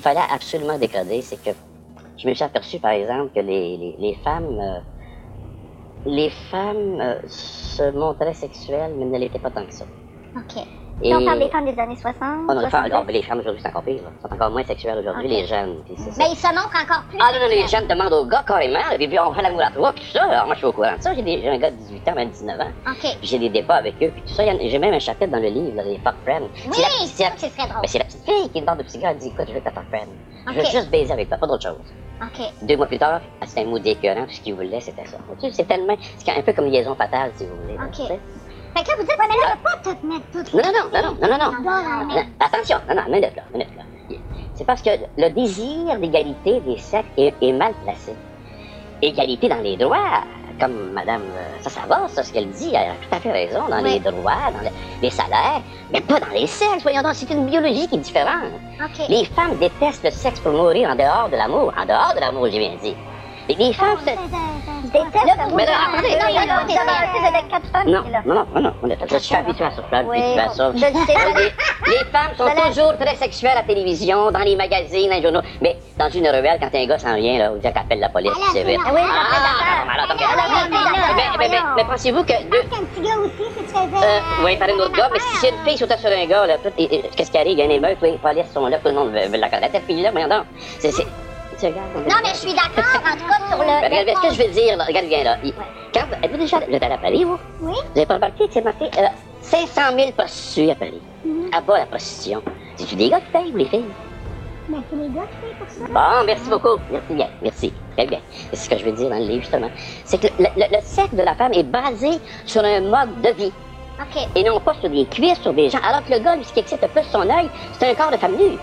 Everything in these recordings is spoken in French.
il fallait absolument décoder, c'est que je me suis aperçu, par exemple, que les, les, les femmes, euh, les femmes euh, se montraient sexuelles, mais ne l'étaient pas tant que ça. Et- on parle des femmes des années 60. Oh non, les femmes, 70. non, mais les femmes aujourd'hui, c'est encore pire. là. Ils sont encore moins sexuelles aujourd'hui, les jeunes. puis. Mais ils se montrent encore plus. Ah non, non, les jeunes demandent aux gars carrément, et puis on fait l'amour à trois, puis tout ça. Alors moi, je suis au courant de ça. J'ai des- un gars de 18 ans, même 19 ans. OK. Puis j'ai des débats avec eux, puis tout ça. J'ai même un chapitre dans le livre, là, les fuck friends. Oui, C'est la- très drôle. mais c'est la petite fille qui demande au gars, elle dit, écoute, je veux ta fuck friend. Je veux juste baiser avec toi, pas d'autre chose. OK. Deux mois plus tard, ah, c'était un mot d'écœurant, tout ce qu'il voulait, c'était ça. C'est tellement, c'est un peu comme liaison fatale, si vous voulez. Fait que là, vous dites, ouais, mais là, je peux pas tout mettre tout. Non, non, non, non, non, non, non, non. Non, Non, Attention, non, non, minute là, minute là. C'est parce que le désir d'égalité des sexes est, est mal placé. Égalité dans les droits, comme Madame, euh, ça, ça va, ça, ce qu'elle dit, elle a tout à fait raison, dans Oui. les droits, dans le- les salaires, mais pas dans les sexes, voyons donc, c'est une biologie qui est différente. Les femmes détestent le sexe pour mourir en dehors de l'amour, en dehors de l'amour, j'ai bien dit. Les femmes. Déteste l'amour. Mais non, attendez, Non, non, femmes Non, qui est là. non, non, je suis habitué à ça, je suis habitué à ça. je le sais, Les, les femmes sont Voilà. toujours très sexuelles à la télévision, dans les magazines, dans les journaux. Mais dans une ruelle, quand un gars s'en vient, là, on dit qu'elle appelle la police, Ah, c'est vite. Oui, Ah, là, mais- mais- mais- pensez-vous que deux... qu'un petit gars aussi, si tu faisais. Euh, oui, par un autre gars, mais si c'est une fille sautait sur un gars, là, qu'est-ce qui arrive? Il y a une émeute, oui, les polices sont là, tout le monde veut, veut la connaître. Cette fille-là, voyons donc. Non, mais je suis d'accord, en tout cas, sur le. Ben, Regarde, ce que je veux dire, là, regarde bien là. Il- Quand, êtes-vous déjà vous êtes allé à Paris, vous? Oui. Vous avez pas remarqué, c'est marqué euh, 500 000 prostituées à Paris. Mhm. À bas la prostitution. C'est-tu des gars qui payent ou les filles? Mais c'est les gars qui payent pour ça. Bon, merci beaucoup. Merci bien, merci. Très bien. C'est ce que je veux dire dans le livre, justement. C'est que le, le- le sexe de la femme est basé sur un mode de vie OK. et non pas sur des cuisses, sur des gens. Alors que le gars, lui, ce qui excite le plus son œil, c'est un corps de femme nue.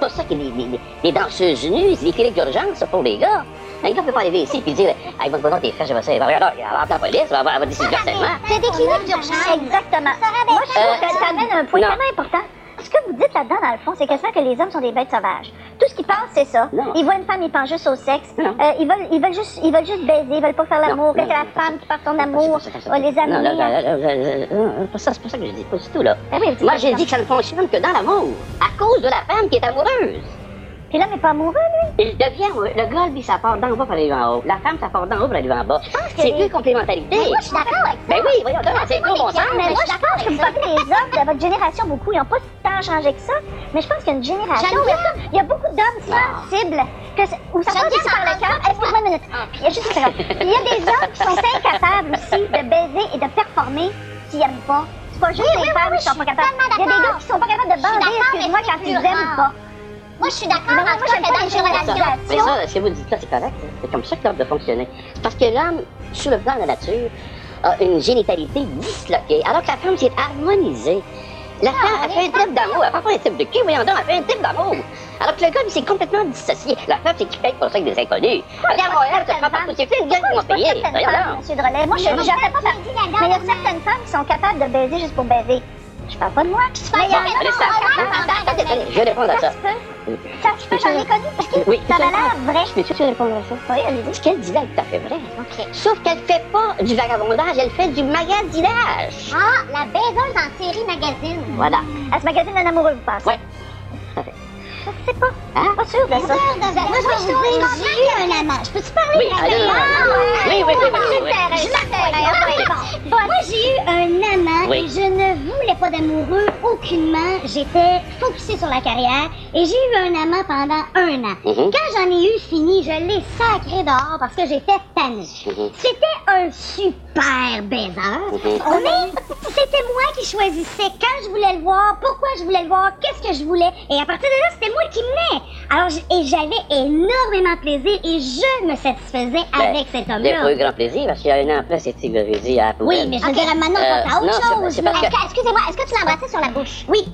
C'est pour ça des, des- des- des danseuses nues, c'est des cliniques d'urgence ça, pour les gars. Un gars peut pas arriver ici et dire Hey, va te tes fesses, je vais ça. Il va regarder, il va appeler la police, il va décider harcèlement. C'est des cliniques d'urgence. Exactement. Moi, je trouve que ça amène un point tellement important. Ce que vous dites là-dedans, dans le fond, c'est quasiment que les hommes sont des bêtes sauvages. Tout ce qu'ils pensent, c'est ça. Non. Ils voient une femme, ils pensent juste au sexe. Non. Euh, ils, veulent, ils, veulent juste, ils veulent juste baiser, ils veulent pas faire l'amour. Non, Quand c'est la non, femme qui part C'est amour, ça, va les Non, là, là, là, c'est pas ça, que je dis, pas du tout, là. Ah oui, Moi, j'ai dit que ça ne fonctionne que dans l'amour, à cause de la femme qui est amoureuse. Puis l'homme n'est pas amoureux, lui. Il devient, ouais, le gars, lui, ça part d'en bas pour aller en haut. La femme, ça part d'en haut pour aller en bas. que C'est deux complémentarités. Mais moi, je suis d'accord avec ça. Ben oui, voyons c'est gros bon sens. Mais moi, je pense que vous parlez des hommes de votre génération beaucoup. Ils n'ont pas tant changé que ça. Mais je pense qu'il y a une génération il y a, beaucoup d'hommes sensibles que où ça passe par le cœur. Excuse-moi une minute. Il y a juste une seconde. Il y a des hommes qui sont incapables aussi de baiser et de performer s'ils n'aiment pas. C'est pas juste les femmes qui sont pas capables. Il y a des gars qui sont pas capables de bander, excuse-moi, quand ils aiment pas. Moi, je suis d'accord. Mais Moi, ça, mais génération. ça, ce que vous dites là, c'est correct. hein. C'est comme ça que l'homme doit fonctionner. C'est parce que l'homme, sur le plan de la nature, a une génitalité disloquée, alors que la femme, c'est harmonisé. La femme, elle fait un type d'amour, elle fait pas un type de cul, voyons donc, elle fait un type d'amour. Alors que le gars, c'est complètement dissocié. La femme, c'est qu'il paye pour ça avec des inconnus. Moi, elle, tu prends partout, c'est de gars qui payé. Drolet. Moi, je fais pas partie. Mais il y a certaines femmes qui sont capables de baiser juste pour baiser. Je parle pas de moi. Mais il y en a Bon, allez, qui ça- sont capables attends, de attends, attends, je vais répondre à ça. Ça se peut. J'en ai connu. Parce que Oui, ça tu a peux l'air vrai. Je peux-tu répondre à ça? Oui, allez-y. Ce qu'elle là est tout à fait vrai. OK. Sauf qu'elle fait pas du vagabondage, elle fait du magasinage. Ah, la baiseuse en série magazine. Voilà. À ce magazine d'un amoureux, vous pensez? Ouais. Je sais pas. Hein? Pas sûr de ça. Moi, je j'ai eu un amant. Je peux-tu parler Oui, allez. Oui, oui, oui. Moi, j'ai eu un amant et je ne voulais pas d'amoureux aucunement. J'étais focusée sur la carrière et j'ai eu un amant pendant un an. Mhm. Quand j'en ai eu fini, je l'ai sacré dehors parce que j'étais tannée. Mhm. C'était un super baiser, Mhm. mais c'était moi qui choisissais quand je voulais le voir, pourquoi je voulais le voir, qu'est-ce que je voulais. Et à partir de là, c'était moi qui menais. Alors, et j'avais énormément de plaisir et je me satisfaisais avec cet J'ai pas eu homme-là. grand plaisir parce qu'il y a un an après, c'est à la Oui, mais je dire, maintenant, Euh, t'as autre non, chose. que- est-ce que tu l'embrassais sur la bouche? Oui.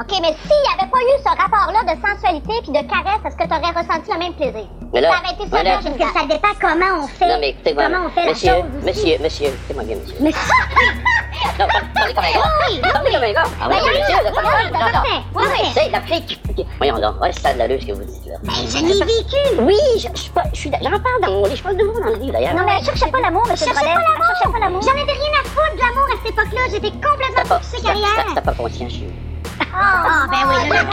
OK, mais s'il n'y avait pas eu ce rapport-là de sensualité puis de caresse, est-ce que tu aurais ressenti le même plaisir? Mais là- ça aurait été ça, mais là- Parce que ça dépend comment on fait. Non, mais écoutez-moi, comment on fait monsieur, la chose aussi. monsieur, monsieur, écoutez-moi bien, monsieur. Mais Non, parlez comme un gars. Oui, Parlez comme un gars. Ah oui, monsieur, là, parlez- non, non. parfait, oui, oui. C'est la fille qui... qui- Voyons donc, ouais, c'est scandaleux ce que vous dites, là. Ben, je l'ai vécu. Oui, je, je suis pas... Je suis... J'en parle dans mon livre, je parle de vous dans le livre, d'ailleurs. Non, mais elle cherchait pas l'amour, monsieur cherchais Drolet. pas Elle cherchait pas l'amour. J'en avais rien à foutre de l'amour à cette époque-là. J'étais complètement c'était- carrière. c'était pas conscient chez vous. Ah, ben oui, là,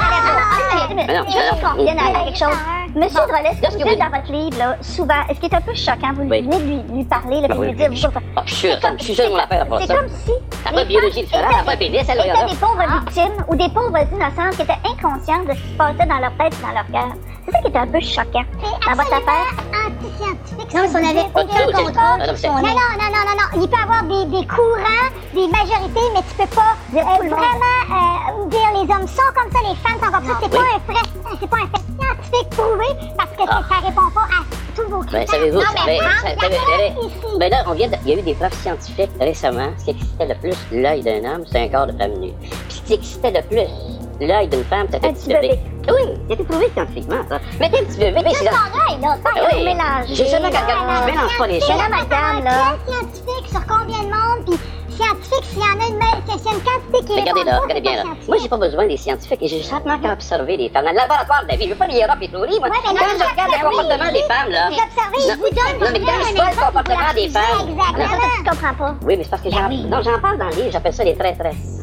Mais non, mais non. qu'on revienne à quelque chose. Monsieur Drolet, ce là, que ce vous dites vous- dans votre livre, là, souvent, est-ce qui est un peu choquant, vous venez de lui, lui parler, là, puis oui, lui dire, vous- Ah, je suis sûr, je suis sûr qu'on l'a fait à part c'est ça. comme si... Ça va, les biologie différente, va, pénis, elle, regarde. des pauvres victimes ou des pauvres innocentes qui étaient inconscientes de ce qui se passait dans leur tête et dans leur cœur. C'est ça qui était un peu choquant dans votre affaire. anti-scientifique. Non, si on avait Pas du tout, aucun contrôle Ah, non, Non, non, non, non, non. Il peut y avoir des, des courants, des majorités, mais tu peux pas vraiment euh, les hommes sont comme ça, les femmes sont comme ça. C'est pas un fait, c'est pas un fait scientifique prouvé parce que Ah. ça répond pas à tous vos Ben, critères. savez-vous, non, mais ben, ça- ben là, on vient de- il y a eu des preuves scientifiques récemment. Ce qui excitait le plus l'œil d'un homme, c'est un corps de femme nue. Puis ce qui excitait le plus l'œil d'une femme, c'était un petit bébé. Oui, il a été prouvé scientifiquement, ça. Mettez un petit bébé, c'est Juste là. pareil, là. Ah oui. mélanger. Justement, quand quand je mélange pas les C'est choses. là, madame, là. Quel scientifique sur combien de monde, puis scientifique, s'il y en a une, me- s'il y a une quantité qui Regardez là, regardez c'est bien pas là. Moi, j'ai pas besoin des scientifiques et j'ai simplement qu'à observer les femmes. Dans le laboratoire de la vie, je veux pas les Europe et moi. Ouais, mais non, Quand je regarde le oui, comportement oui. des femmes, là. Vous observez, je Non, vous donne non, mais quand je vois le comportement des femmes. Exactement. Tu comprends pas. Oui, mais c'est parce que j'en non, j'en parle dans le livre, j'appelle ça les traîtresses.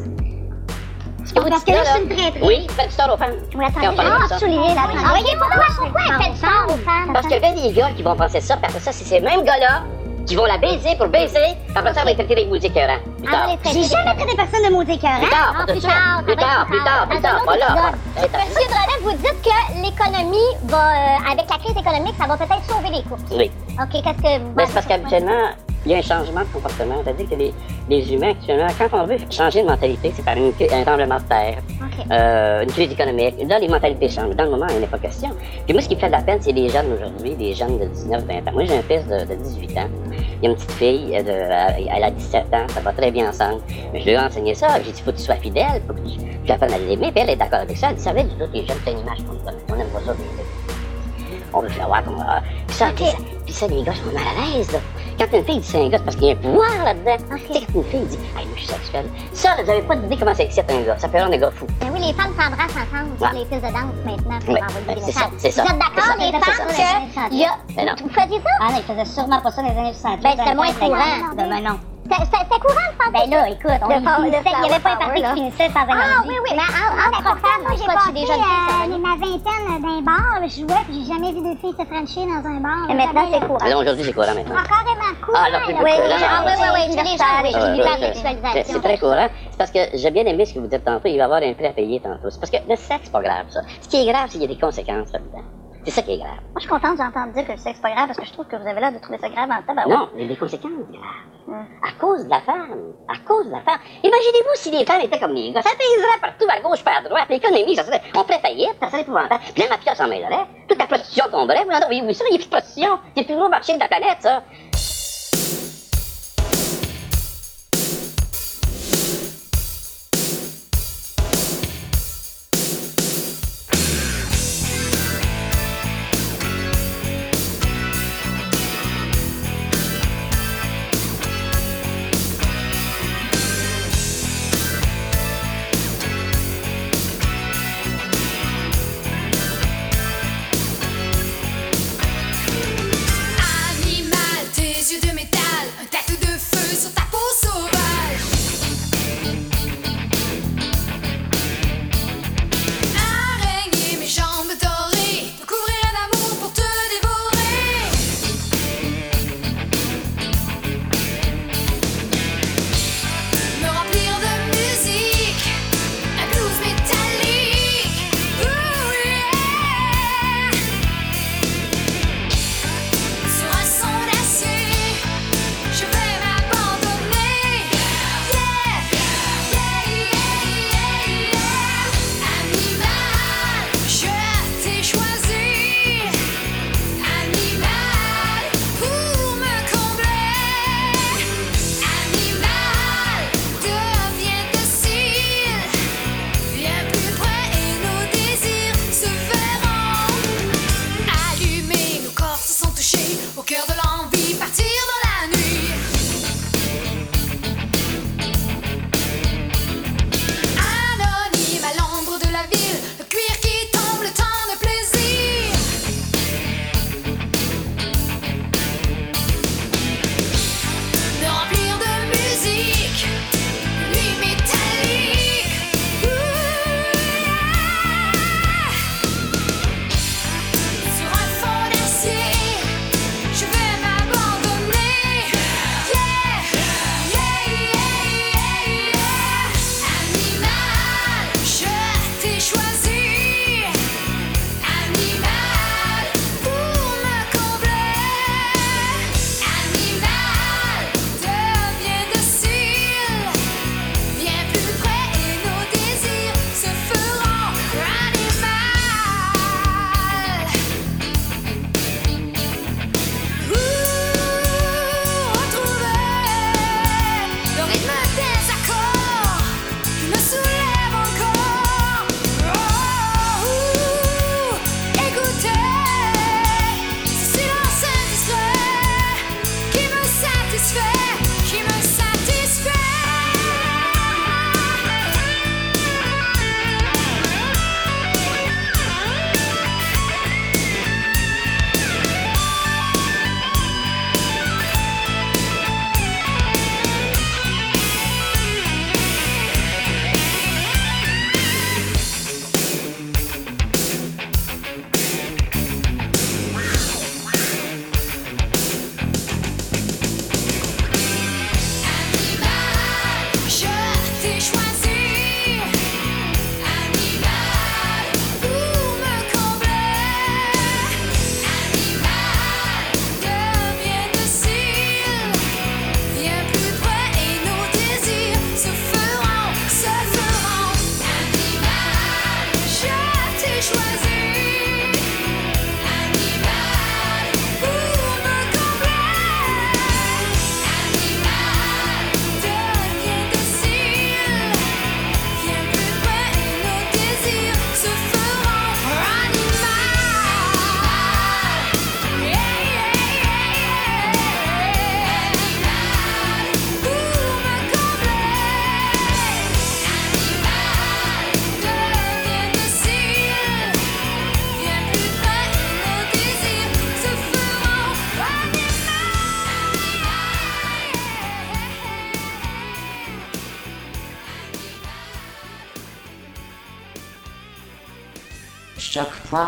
Que vous Parce que là, là, c'est une traîtresse. Oui, faites tort aux femmes. Vous l'attendez Quand on souligner la Ah, voyez pourquoi, pourquoi elle fait ça aux femmes? Parce qu'il y a des gars qui vont penser ça, puis après ça, c'est ces mêmes gars-là qui vont la baiser pour baiser, après ça, elle va traitée des musiques écœurants. Plus tard. J'ai jamais traité personne de maudit cœur. Plus tard, de suite. Plus tard, plus tard, plus tard. Voilà. Monsieur Drolet, vous dites que l'économie va, euh, avec la crise économique, ça va peut-être sauver les courses. Oui. OK, qu'est-ce que... Ben, c'est parce qu'habituellement, il y a un changement de comportement. C'est-à-dire que les, les humains, actuellement, quand on veut changer de mentalité, c'est par une, un tremblement de terre, euh, une crise économique. Là, les mentalités changent. Dans le moment, il n'est pas question. Puis moi, ce qui me fait de la peine, c'est les jeunes aujourd'hui, les jeunes de 19, 20 ans. Moi, j'ai un fils de, de 18 ans. Il y a une petite fille, euh, de- elle a 17 ans, ça va très bien ensemble. Mais je lui ai enseigné ça. J'ai dit, faut que tu sois fidèle, faut que tu, tu apprennes à l'aimer. Puis elle est d'accord avec ça. Elle dit, ça va, du tout, les jeunes, c'est une image qu'on donne. On aime pas ça. On veut faire voir comment. Puis ça, puis ça, puis ça, les gars sont mal à l'aise, là. Quand une fille dit c'est un gars, c'est parce qu'il y a un pouvoir là-dedans. Tu sais, quand une fille dit, hey, moi, je suis sexuelle. Ça, là, vous avez pas d'idée comment ça excite un gars. Ça fait rendre un gars fou. Ben oui, les femmes s'embrassent ensemble sur Ouais. les pistes de danse maintenant pour Ouais. envoyer Ben, des c'est messages. ça, c'est ça. Vous êtes d'accord, les femmes, que y a... Ben non. Vous faisiez ça? Ah non, ils faisaient sûrement pas ça dans les années 60. Ben, c'était moins courant. Ben non. C'était courant, je pense. Ben là, écoute, on Le le finissait, il n'y avait pas un parti qui finissait sans un Ah oui, oui, mais en, en femmes, moi j'ai Pas passé chez des jeunes filles, ça va euh, ma vingtaine d'un bar, je jouais puis j'ai jamais vu de filles se frencher dans un bar. Et maintenant, c'est courant. Mais là, aujourd'hui, c'est courant maintenant? Carrément cool. Ah, Oui, là, là. Ah oui, oui, oui, chez les gens, oui, c'est- sexualisation. C'est très courant. C'est parce que j'ai bien aimé ce que vous dites tantôt. Il va y avoir un prix à payer tantôt. C'est parce que le sexe, c'est pas grave, ça. Ce qui est grave, c'est qu'il y a des conséquences là-dedans. C'est ça qui est grave. Moi, je suis contente d'entendre dire que le sexe c'est pas grave parce que je trouve que vous avez l'air de trouver ça grave en tabac. Non, il y a des conséquences graves. À cause de la femme. À cause de la femme. Imaginez-vous si les femmes étaient comme les gars. Ça payserait partout, à gauche, pas à droite. L'économie, ça serait, on ferait faillite, ça serait épouvantable. Puis la mafia s'en mêlerait. Toute la prostitution tomberait. Vous en avez vu ça? Il n'y a plus de prostitution. C'est le plus gros marché de la planète, ça.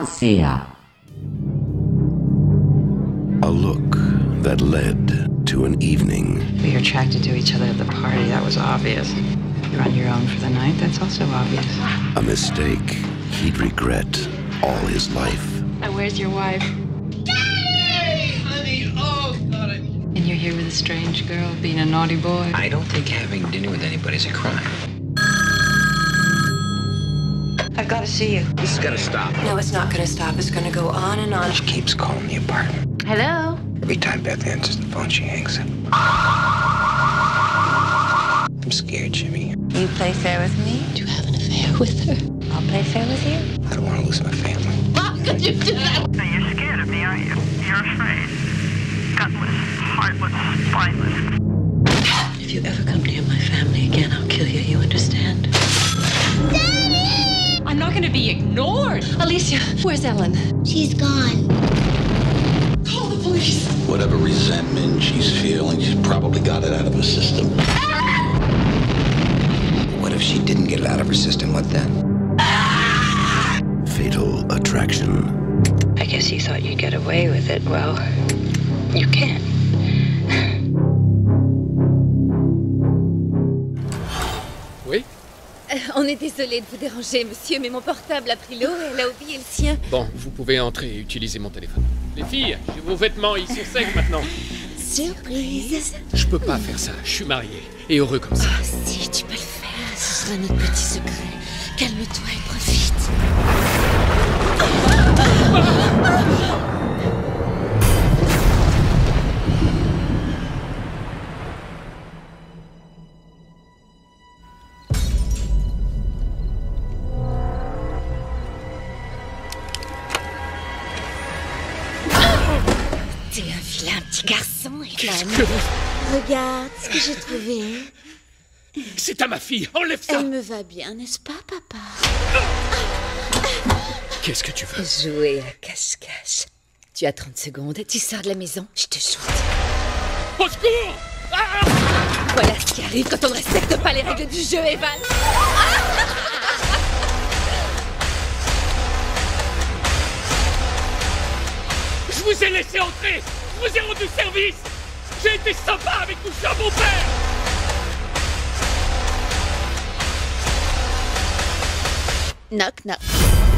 Choc.ca. A look that led to an evening. We were attracted to each other at the party. That was obvious. You're on your own for the night. That's also obvious. A mistake he'd regret all his life. Now, where's your wife? honey And you're here with a strange girl being a naughty boy. I don't think having dinner with anybody's a crime. I've got to see you. This is gonna stop. No, it's not going to stop. It's going to go on and on. She keeps calling the apartment. Hello? Every time Beth answers the phone, she hangs up. I'm scared, Jimmy. You play fair with me? Do you have an affair with her? I'll play fair with you. I don't want to lose my family. How could you do that? You're scared of me, aren't you? You're afraid. Gutless, heartless, spineless. If you ever come near my family again, I'll kill you. You understand? I'm not going to be ignored. Alicia, where's Ellen? She's gone. Call the police. Whatever resentment she's feeling, she's probably got it out of her system. What if she didn't get it out of her system? What then? Fatal attraction. I guess you thought you'd get away with it. Well, you can't. On est désolé de vous déranger, monsieur, mais mon portable a pris l'eau et elle a oublié le sien. Bon, vous pouvez entrer et utiliser mon téléphone. Les filles, j'ai vos vêtements, ils sont secs maintenant. Surprise Je peux pas faire ça, je suis marié. Et heureux comme ça. Ah si, tu peux le faire, ce sera notre petit secret. Calme-toi et profite. T'es un vilain petit garçon, Ethan. que... Regarde ce que j'ai trouvé. C'est à ma fille, enlève ça Elle me va bien, n'est-ce pas, papa? Qu'est-ce que tu veux? Jouer à cache-cache. Tu as 30 secondes, tu sors de la maison, je te shoot. Au secours Ah Voilà ce qui arrive quand on ne respecte pas les règles du jeu, Evan. Je vous ai laissé entrer vous ai rendu service J'ai été sympa avec tout ça, mon père Knock, knock.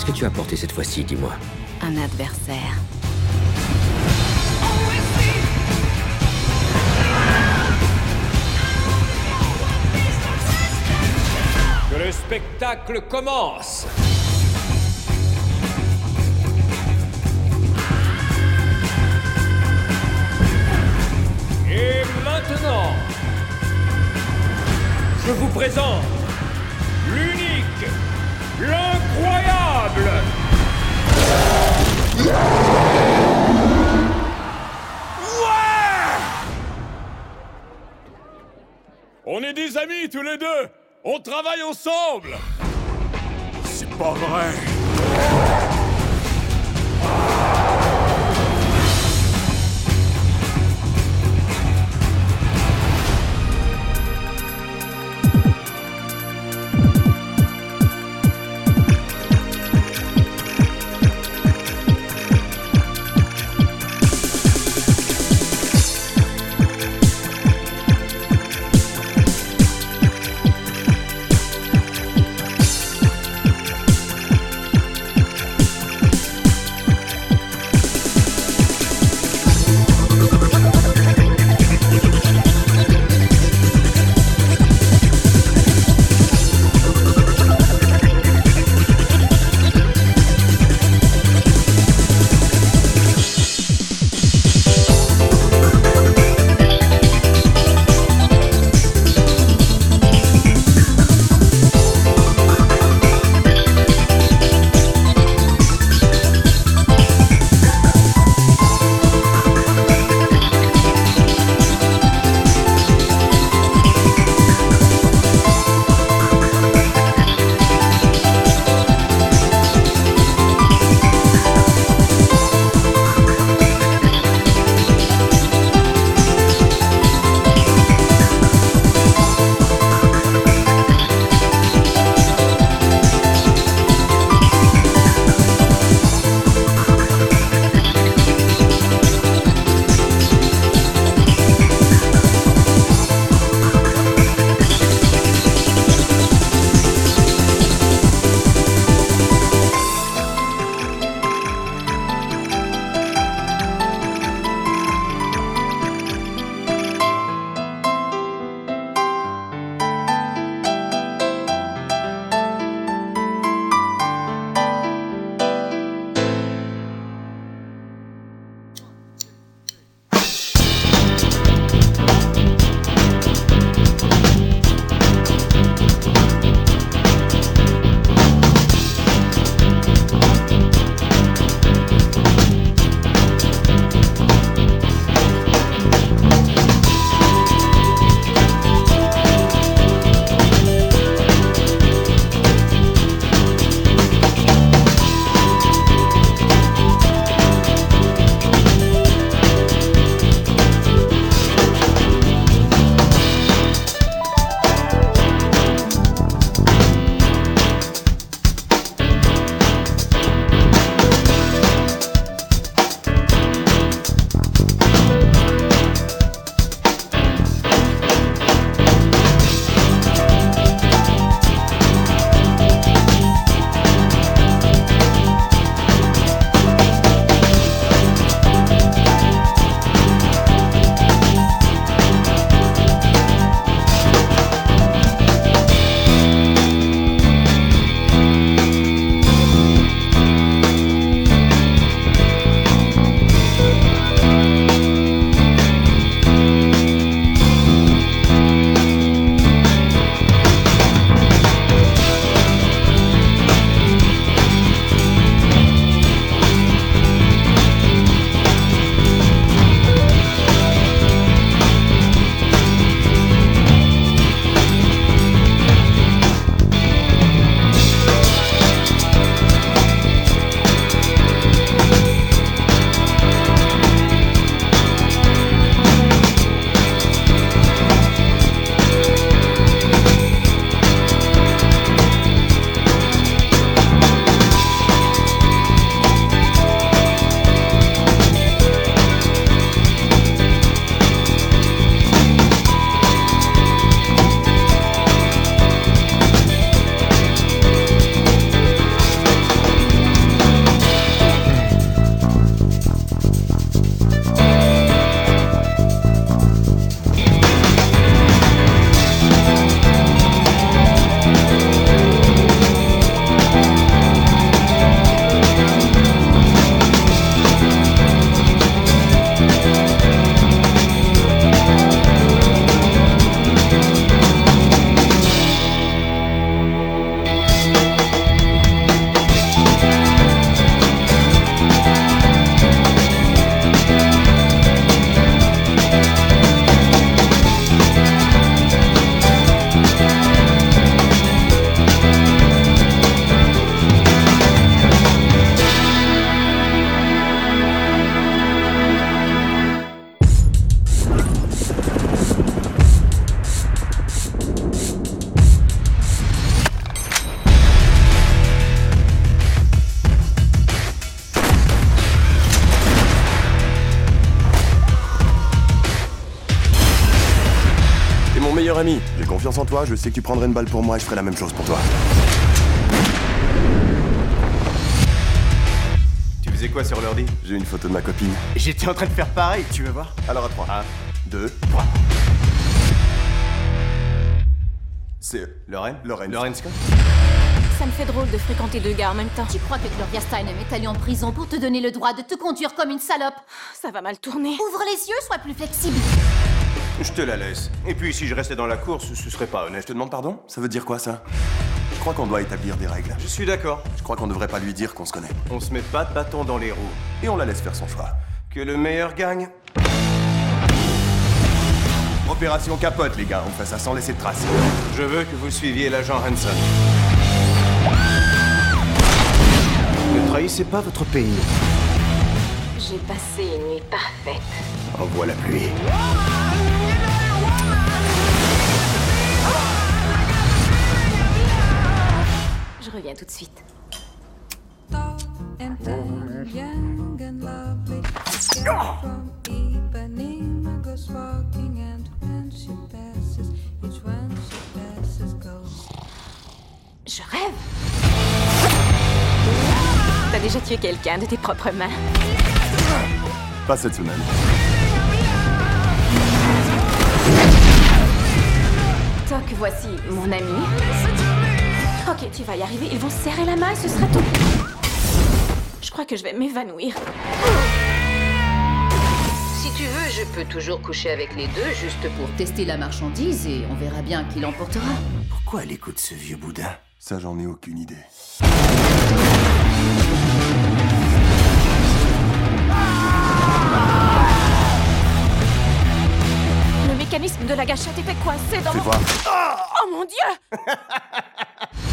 Qu'est-ce que tu as porté cette fois-ci, dis-moi Un adversaire. Que le spectacle commence Et maintenant, je vous présente l'unique, l'incroyable On est des amis tous les deux. On travaille ensemble. C'est pas vrai en toi, je sais que tu prendrais une balle pour moi et je ferai la même chose pour toi. Tu faisais quoi sur l'ordi? J'ai une photo de ma copine. J'étais en train de faire pareil, tu veux voir? Alors à 3. 1, 2, 3. C'est Lorraine Lorraine. Lorraine Scott Ça me fait drôle de fréquenter deux gars en même temps. Tu crois que Gloria Steinem est allée en prison pour te donner le droit de te conduire comme une salope? Ça va mal tourner. Ouvre les yeux, sois plus flexible. Je te la laisse. Et puis si je restais dans la course, ce serait pas honnête. Je te demande pardon? Ça veut dire quoi ça? Je crois qu'on doit établir des règles. Je suis d'accord. Je crois qu'on devrait pas lui dire qu'on se connaît. On se met pas de bâton dans les roues. Et on la laisse faire son choix. Que le meilleur gagne. Opération capote, les gars. On fait ça sans laisser de traces. Je veux que vous suiviez l'agent Hanson. Ne trahissez pas votre pays. J'ai passé une nuit parfaite. Envoie la pluie. Je reviens tout de suite. Je rêve T'as déjà tué quelqu'un de tes propres mains Pas cette semaine. Toc, voici mon ami. Ok, tu vas y arriver. Ils vont se serrer la main, ce sera tout. Je crois que je vais m'évanouir. Si tu veux, je peux toujours coucher avec les deux juste pour tester la marchandise et on verra bien qui l'emportera. Pourquoi elle écoute ce vieux boudin Ça, j'en ai aucune idée. Le mécanisme de la gâchette était coincé dans Fais mon... voir. Oh mon dieu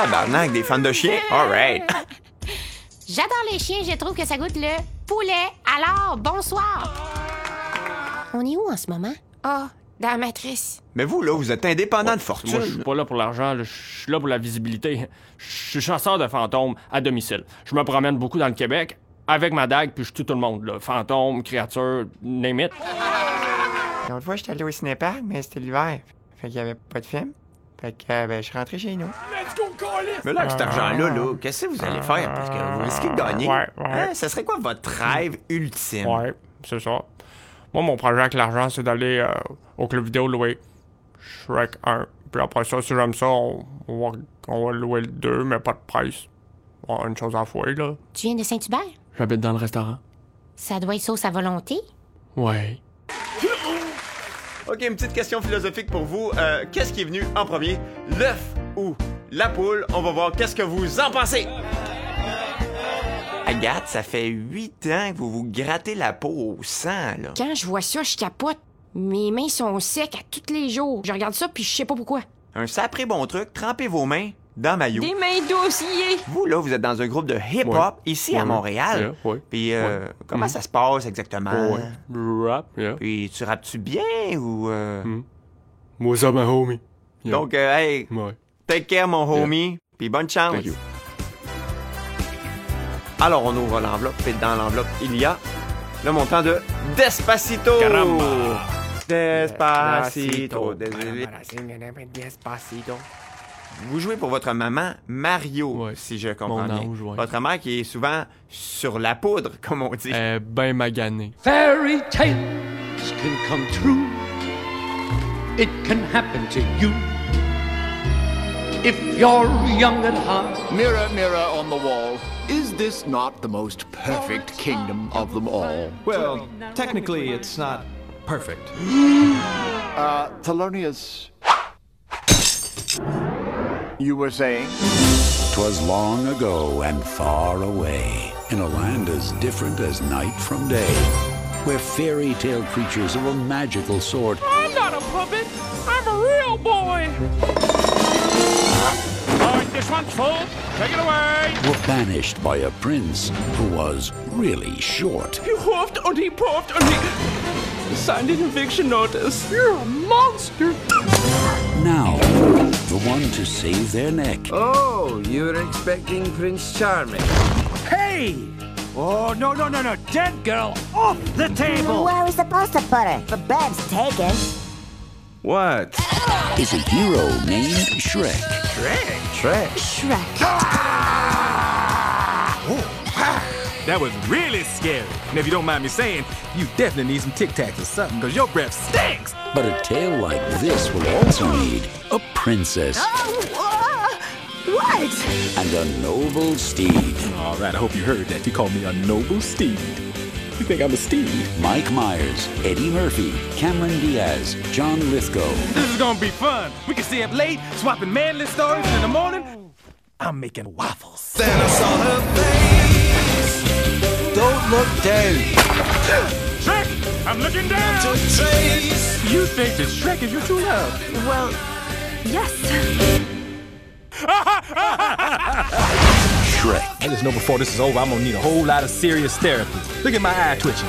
tabarnak, des fans de chiens? Alright. J'adore les chiens, je trouve que ça goûte le poulet. Alors, bonsoir. On est où en ce moment? Ah, dans la matrice. Mais vous, là, vous êtes indépendant de fortune. Moi, je suis pas là pour l'argent, je suis là pour la visibilité. Je suis chasseur de fantômes à domicile. Je me promène beaucoup dans le Québec avec ma dague, puis je tue tout le monde, là. Fantômes, créatures, name it. L'autre fois, j'étais allé au cinépark, mais c'était l'hiver. Fait qu'il y avait pas de film. Fait que euh, ben, je suis rentré chez nous. Let's go, Mais là, avec cet argent-là, là, qu'est-ce que vous allez faire? Parce que vous risquez de gagner. Ouais, ouais. Hein? Ça serait quoi votre rêve ultime? Ouais, c'est ça. Moi, mon projet avec l'argent, c'est d'aller euh, au club vidéo louer Shrek 1. Puis après ça, si j'aime ça, on, on va, on va louer le 2, mais pas de price. Bon, une chose à fouiller, là. Tu viens de Saint-Hubert? J'habite dans le restaurant. Ça doit être sauce à volonté? Ouais. OK, une petite question philosophique pour vous. Euh, qu'est-ce qui est venu en premier? L'œuf ou la poule? On va voir qu'est-ce que vous en pensez. Agathe, ça fait huit ans que vous vous grattez la peau au sang, là. Quand je vois ça, je capote. Mes mains sont secs à tous les jours. Je regarde ça, puis je sais pas pourquoi. Un sapré bon truc, trempez vos mains dans maillot. Des mains dossiers. Vous, là, vous êtes dans un groupe de hip-hop Ouais. ici à. Montréal. Yeah, ouais. Puis, euh, Ouais. comment Mhm. ça se passe exactement? Ouais. Rap, yeah. Puis, tu rappes-tu bien ou. euh, What's up, my homie? Yeah. Donc, euh, hey, Ouais. take care, mon homie. Puis, bonne chance. Thank you. Alors, on ouvre l'enveloppe. Et dans l'enveloppe, il y a le montant de Despacito. Caramba. Despacito. Désolé. Despacito. Vous jouez pour votre maman Mario, si je comprends Mon bien. ouais. Votre mère qui est souvent sur la poudre, comme on dit. Euh, ben magané. Fairy tales can come true. It can happen to you. If you're young at heart. Mirror, mirror on the wall, is this not the most perfect kingdom of them all? Well, technically, it's not perfect. Uh, Thelonious. You were saying? Twas long ago and far away, in a land as different as night from day, where fairy tale creatures of a magical sort I'm not a puppet. I'm a real boy. All right, this one's full. Take it away. were banished by a prince who was really short. He huffed and he puffed and he signed an eviction notice. You're a monster. Now, the one to save their neck Oh, you were expecting Prince Charming. Hey! Oh, no, no, no, no. Dead girl off the table. Where are we supposed to put her? The bed's taken. What? Is a hero named Shrek. Shrek? Shrek? Shrek. Ah! That was really scary. And if you don't mind me saying, you definitely need some Tic Tacs or something, because your breath stinks. But a tale like this will also need a princess oh, What? and a noble steed. All right, I hope you heard that. You called me a noble steed. You think I'm a steed? Mike Myers, Eddie Murphy, Cameron Diaz, John Lithgow. This is gonna be fun. We can stay up late, swapping manly stories, in the morning, I'm making waffles. Then I saw her face. Don't look down. Shrek, I'm looking down. You think that Shrek is your true love? Well, yes. Shrek. I just know before this is over, I'm gonna need a whole lot of serious therapy. Look at my eye twitching.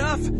enough?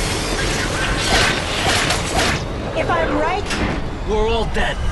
If I'm right, we're all dead.